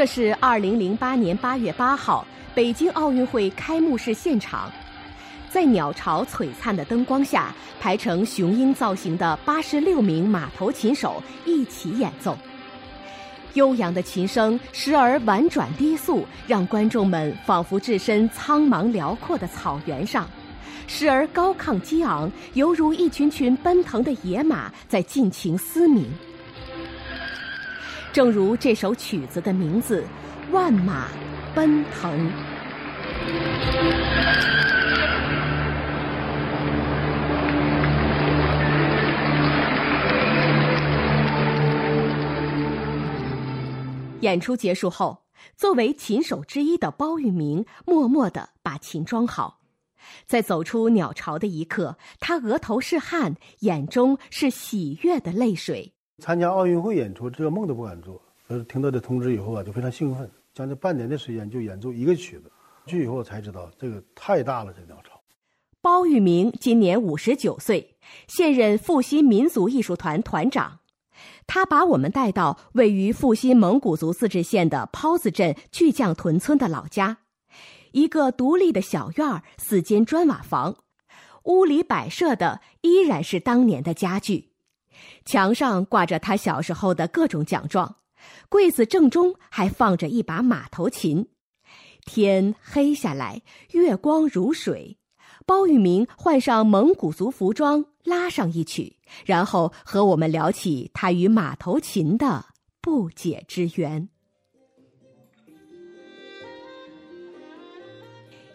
这是二零零八年八月八号北京奥运会开幕式现场，在鸟巢璀璨的灯光下，排成雄鹰造型的八十六名马头琴手一起演奏。悠扬的琴声时而婉转低诉，让观众们仿佛置身苍茫辽阔的草原上；时而高亢激昂，犹如一群群奔腾的野马在尽情嘶鸣。正如这首曲子的名字，《万马奔腾》。演出结束后，作为琴手之一的包玉明默默地把琴装好，在走出鸟巢的一刻，他额头是汗，眼中是喜悦的泪水。参加奥运会演出，这个梦都不敢做。呃，听到这通知以后啊，就非常兴奋，将近半年的时间就演奏一个曲子。去以后才知道，这个太大了，这鸟巢。包玉明今年五十九岁，现任阜新民族艺术团团长。他把我们带到位于阜新蒙古族自治县的泡子镇巨匠屯村的老家，一个独立的小院儿，四间砖瓦房，屋里摆设的依然是当年的家具，墙上挂着他小时候的各种奖状，柜子正中还放着一把马头琴。天黑下来，月光如水。包玉明换上蒙古族服装，拉上一曲，然后和我们聊起他与马头琴的不解之缘。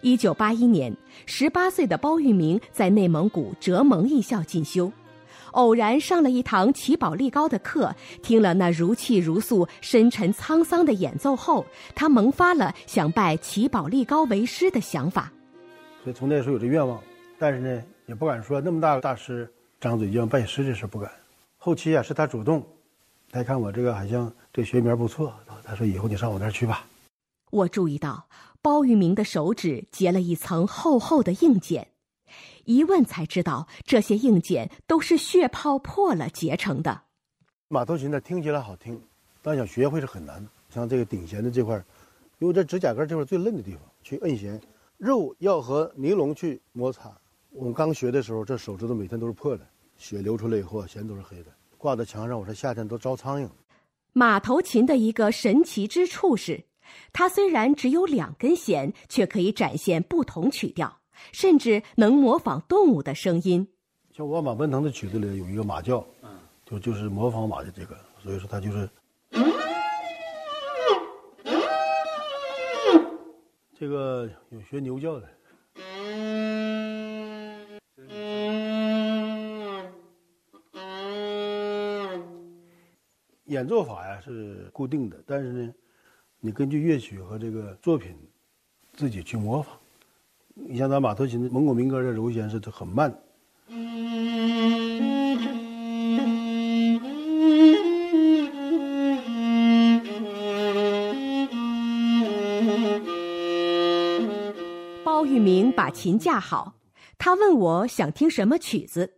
一九八一年，十八岁的包玉明在内蒙古哲蒙艺校进修，偶然上了一堂齐宝力高的课，听了那如泣如诉、深沉沧桑的演奏后，他萌发了想拜齐宝力高为师的想法。所以从那时候有这愿望，但是呢，也不敢说那么大的大师张嘴就要拜师这事不敢。后期啊，是他主动，他看我这个好像这学名不错，他说以后你上我那儿去吧。我注意到包玉明的手指结了一层厚厚的硬茧，一问才知道这些硬茧都是血泡破了结成的。马头琴呢听起来好听，但想学会是很难的。像这个顶弦的这块，因为这指甲根这块最嫩的地方，去摁弦。肉要和尼龙去摩擦。我们刚学的时候，这手指头每天都是破的，血流出来以后，弦都是黑的。挂在墙上，我说夏天都招苍蝇。马头琴的一个神奇之处是，它虽然只有两根弦，却可以展现不同曲调，甚至能模仿动物的声音。像《万马奔腾》的曲子里有一个马叫，嗯，就就是模仿马的这个，所以说它就是。这个有学牛叫的，演奏法呀是固定的，但是呢，你根据乐曲和这个作品自己去模仿。你像咱马头琴的蒙古民歌的柔弦是很慢。包玉明把琴架好，他问我想听什么曲子，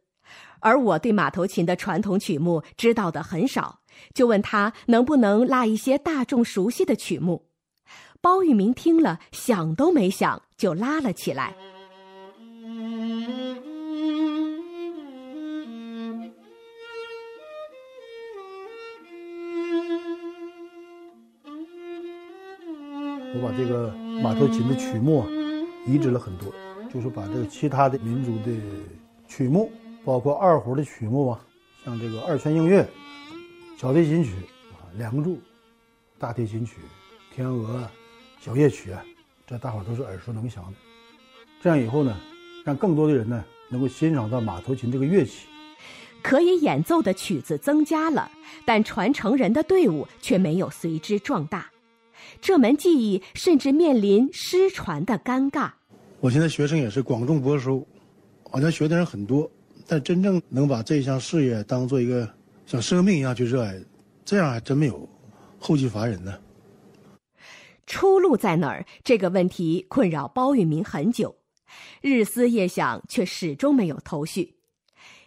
而我对马头琴的传统曲目知道的很少，就问他能不能拉一些大众熟悉的曲目。包玉明听了，想都没想就拉了起来。我把这个马头琴的曲目。移植了很多，就是把这个其他的民族的曲目，包括二胡的曲目啊，像这个二泉映月、小提琴曲、梁祝、大提琴曲、天鹅、小夜曲啊，这大伙都是耳熟能详的。这样以后呢，让更多的人呢能够欣赏到马头琴这个乐器。可以演奏的曲子增加了，但传承人的队伍却没有随之壮大。这门技艺甚至面临失传的尴尬。我现在学生也是广众博收，好像学的人很多，但真正能把这项事业当做一个像生命一样去热爱，这样还真没有，后继乏人呢。出路在哪儿？这个问题困扰包玉明很久，日思夜想，却始终没有头绪。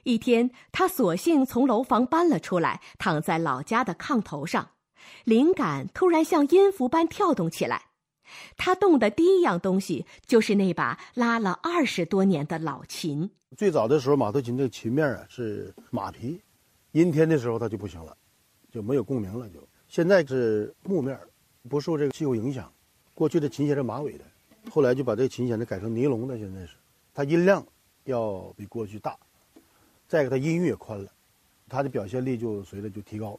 一天，他索性从楼房搬了出来，躺在老家的炕头上。灵感突然像音符般跳动起来。他动的第一样东西就是那把拉了二十多年的老琴。最早的时候，马头琴这琴面啊是马皮，阴天的时候它就不行了，就没有共鸣了。就现在是木面，不受这个气候影响。过去的琴弦是马尾的，后来就把这个琴弦呢改成尼龙的。现在是，它音量要比过去大，再一个它音域也宽了，它的表现力就随着就提高。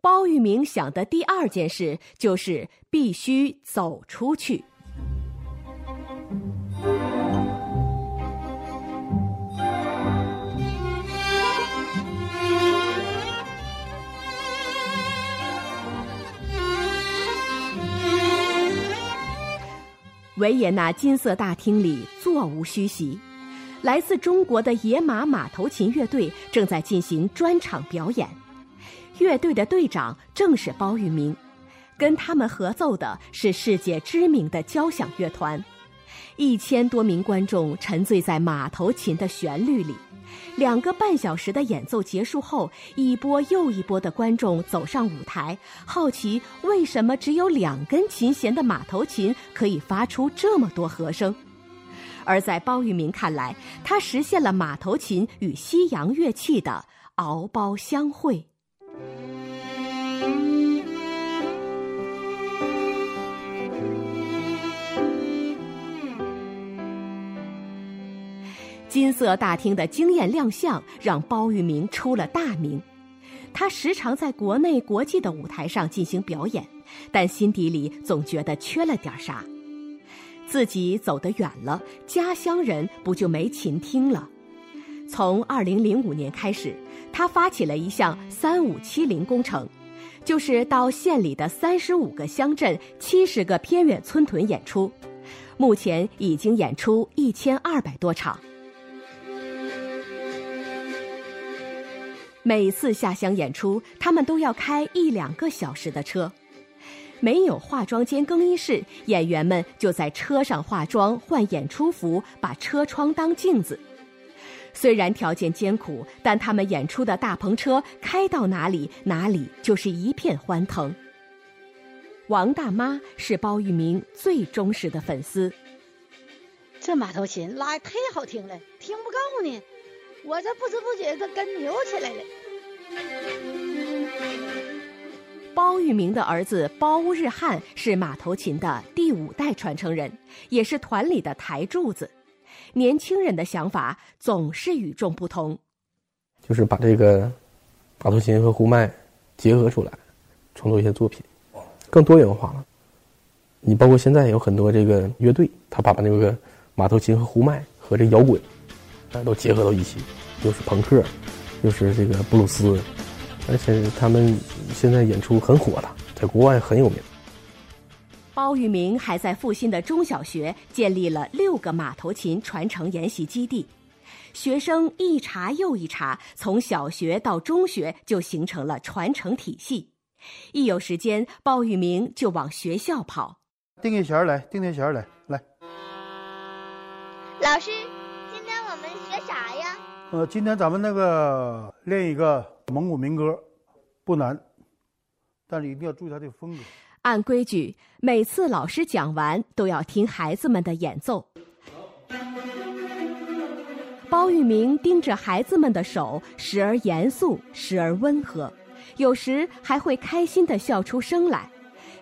包玉明想的第二件事就是必须走出去。维也纳金色大厅里座无虚席，来自中国的野马马头琴乐队正在进行专场表演。乐队的队长正是包玉明，跟他们合奏的是世界知名的交响乐团。一千多名观众沉醉在马头琴的旋律里。两个半小时的演奏结束后，一波又一波的观众走上舞台，好奇为什么只有两根琴弦的马头琴可以发出这么多和声。而在包玉明看来，他实现了马头琴与西洋乐器的敖包相会。金色大厅的惊艳亮相让包玉明出了大名，他时常在国内国际的舞台上进行表演，但心底里总觉得缺了点啥。自己走得远了，家乡人不就没琴听了？从二零零五年开始，他发起了一项“三五七零”工程，就是到县里的三十五个乡镇、七十个偏远村屯演出，目前已经演出一千二百多场。每次下乡演出，他们都要开一两个小时的车。没有化妆间、更衣室，演员们就在车上化妆、换演出服，把车窗当镜子。虽然条件艰苦，但他们演出的大篷车开到哪里，哪里就是一片欢腾。王大妈是包玉明最忠实的粉丝。这马头琴拉的太好听了，听不够呢。我这不知不觉都跟扭起来了。包玉明的儿子包日汉是马头琴的第五代传承人，也是团里的台柱子。年轻人的想法总是与众不同，就是把这个马头琴和呼麦结合出来，创作一些作品，更多元化了。你包括现在有很多这个乐队，他把那个马头琴和呼麦和这摇滚。都结合到一起，又是朋克，又是这个布鲁斯，而且他们现在演出很火的，在国外很有名。包玉明还在阜新的中小学建立了六个马头琴传承研习基地，学生一茬又一茬，从小学到中学就形成了传承体系。一有时间，包玉明就往学校跑。定下弦来，定下弦来，来。老师。呃，今天咱们那个练一个蒙古民歌，不难，但是一定要注意它的风格。按规矩，每次老师讲完都要听孩子们的演奏。包玉明盯着孩子们的手，时而严肃，时而温和，有时还会开心的笑出声来。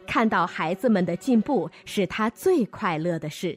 看到孩子们的进步，是他最快乐的事。